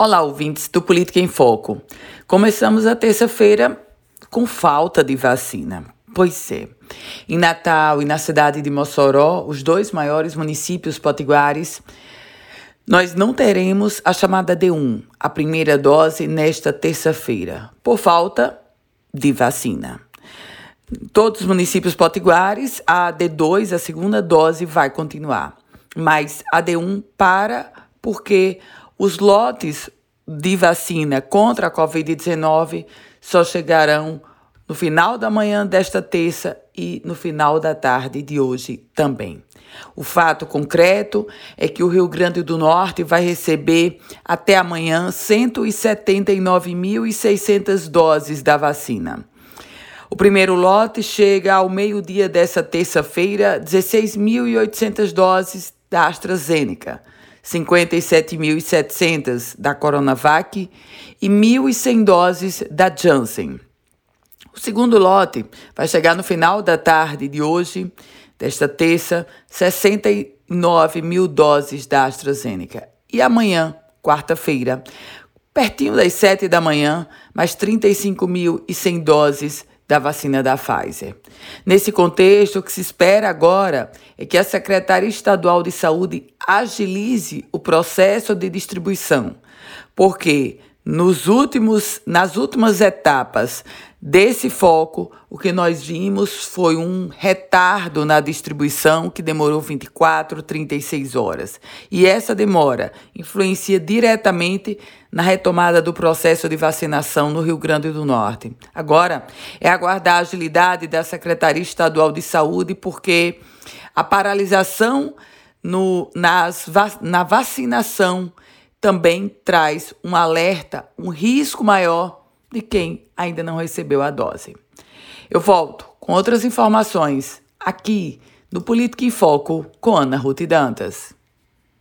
Olá, ouvintes do Política em Foco. Começamos a terça-feira com falta de vacina. Pois é. Em Natal e na cidade de Mossoró, os dois maiores municípios potiguares, nós não teremos a chamada D1, a primeira dose, nesta terça-feira, por falta de vacina. Todos os municípios potiguares, a D2, a segunda dose, vai continuar. Mas a D1 para porque os lotes de vacina contra a Covid-19 só chegarão no final da manhã desta terça e no final da tarde de hoje também. O fato concreto é que o Rio Grande do Norte vai receber até amanhã 179.600 doses da vacina. O primeiro lote chega ao meio-dia dessa terça-feira, 16.800 doses da AstraZeneca. 57.700 da Coronavac e 1.100 doses da Janssen. O segundo lote vai chegar no final da tarde de hoje, desta terça, 69 mil doses da AstraZeneca. E amanhã, quarta-feira, pertinho das 7 da manhã, mais 35.100 doses da vacina da Pfizer. Nesse contexto, o que se espera agora é que a Secretaria Estadual de Saúde agilize o processo de distribuição, porque nos últimos, nas últimas etapas desse foco, o que nós vimos foi um retardo na distribuição que demorou 24, 36 horas. E essa demora influencia diretamente na retomada do processo de vacinação no Rio Grande do Norte. Agora, é aguardar a agilidade da Secretaria Estadual de Saúde, porque a paralisação no, nas, na vacinação também traz um alerta, um risco maior de quem ainda não recebeu a dose. Eu volto com outras informações aqui no Política em Foco com Ana Ruth Dantas.